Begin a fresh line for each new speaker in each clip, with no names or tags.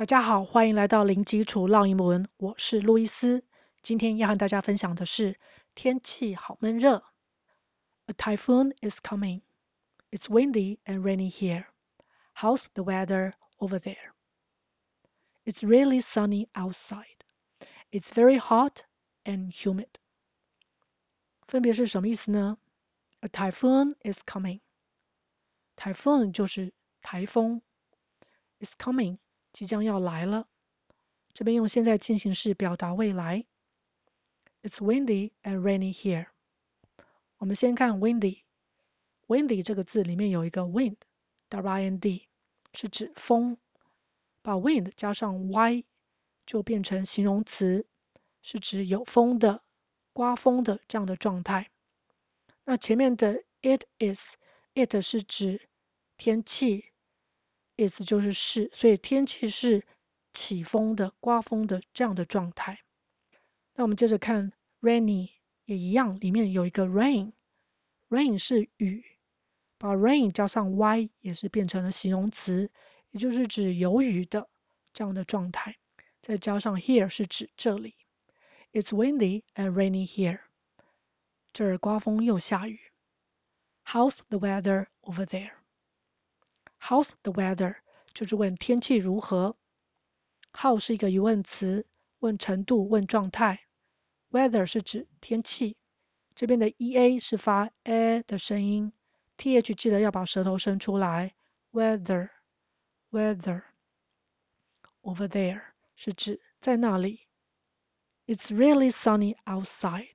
大家好，欢迎来到零基础绕英文，我是路易斯。今天要和大家分享的是天气好闷热。A typhoon is coming. It's windy and rainy here. How's the weather over there? It's really sunny outside. It's very hot and humid. 分别是什么意思呢？A typhoon is coming. Typhoon 就是台风。It's coming 即将要来了。这边用现在进行式表达未来。It's windy and rainy here. 我们先看 windy。windy 这个字里面有一个 wind，W-I-N-D 是指风。把 wind 加上 y 就变成形容词，是指有风的、刮风的这样的状态。那前面的 it is，it 是指天气意思就是是，所以天气是起风的、刮风的这样的状态。那我们接着看 rainy 也一样，里面有一个 rain，rain 是雨，把 rain 加上 y 也是变成了形容词，也就是指有雨的这样的状态。再加上 here 是指这里，It's windy and rainy here。这儿刮风又下雨。How's the weather over there？How's the weather？就是问天气如何。How 是一个疑问词，问程度、问状态。Weather 是指天气。这边的 ea 是发 a 的声音，th 记得要把舌头伸出来。Weather，weather。Over there 是指在那里。It's really sunny outside，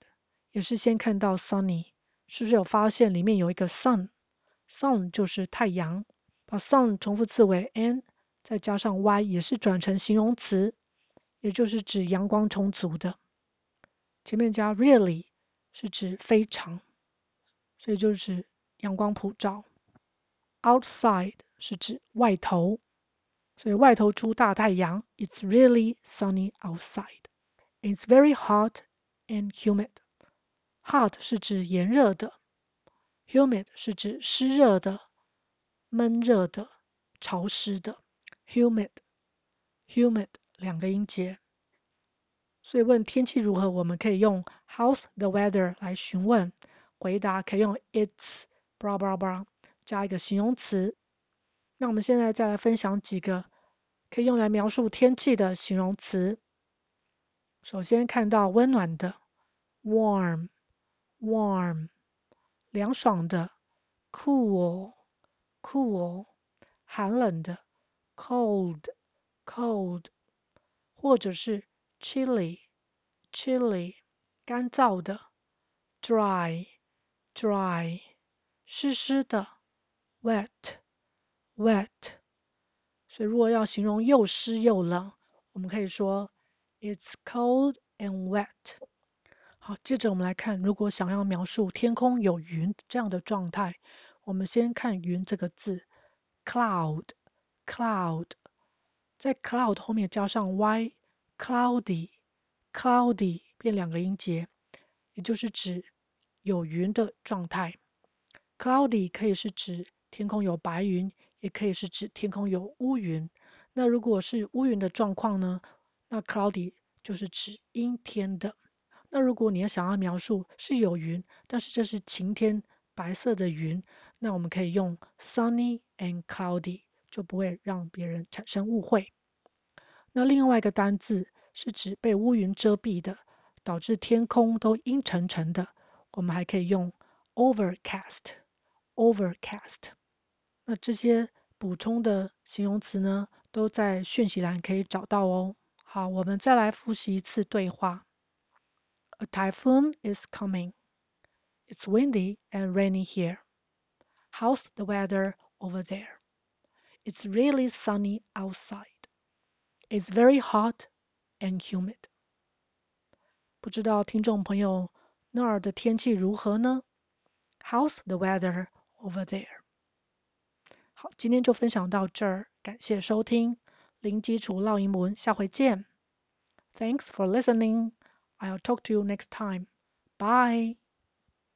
也是先看到 sunny，是不是有发现里面有一个 sun？sun 就是太阳，把 sun 重复字尾 n。再加上 y 也是转成形容词，也就是指阳光充足的。前面加 really 是指非常，所以就是指阳光普照。Outside 是指外头，所以外头出大太阳。It's really sunny outside. It's very hot and humid. Hot 是指炎热的，humid 是指湿热的、闷热的、潮湿的。humid，humid 两个音节，所以问天气如何，我们可以用 How's the weather 来询问，回答可以用 It's blah blah blah 加一个形容词。那我们现在再来分享几个可以用来描述天气的形容词。首先看到温暖的 warm，warm，凉爽的 （cool） cool，cool，寒冷的。cold cold 或者是 chilly chilly 干燥的 dry dry 湿湿的 wet wet 所以如果要形容又湿又冷，我们可以说 it's cold and wet。好，接着我们来看，如果想要描述天空有云这样的状态， 我们先看云这个字 cloud。cloud 在 cloud 后面加上 y，cloudy cloudy 变两个音节，也就是指有云的状态。cloudy 可以是指天空有白云，也可以是指天空有乌云。那如果是乌云的状况呢？那 cloudy 就是指阴天的。那如果你要想要描述是有云，但是这是晴天，白色的云，那我们可以用 sunny and cloudy。就不会让别人产生误会。那另外一个单字是指被乌云遮蔽的，导致天空都阴沉沉的。我们还可以用 overcast，overcast。那这些补充的形容词呢，都在讯息栏可以找到哦。好，我们再来复习一次对话。A typhoon is coming. It's windy and rainy here. How's the weather over there? It's really sunny outside. It's very hot and humid. 不知道听众朋友那儿的天气如何呢？How's the weather over there? 好，今天就分享到这儿，感谢收听零基础绕英文，下回见。Thanks for listening. I'll talk to you next time. Bye.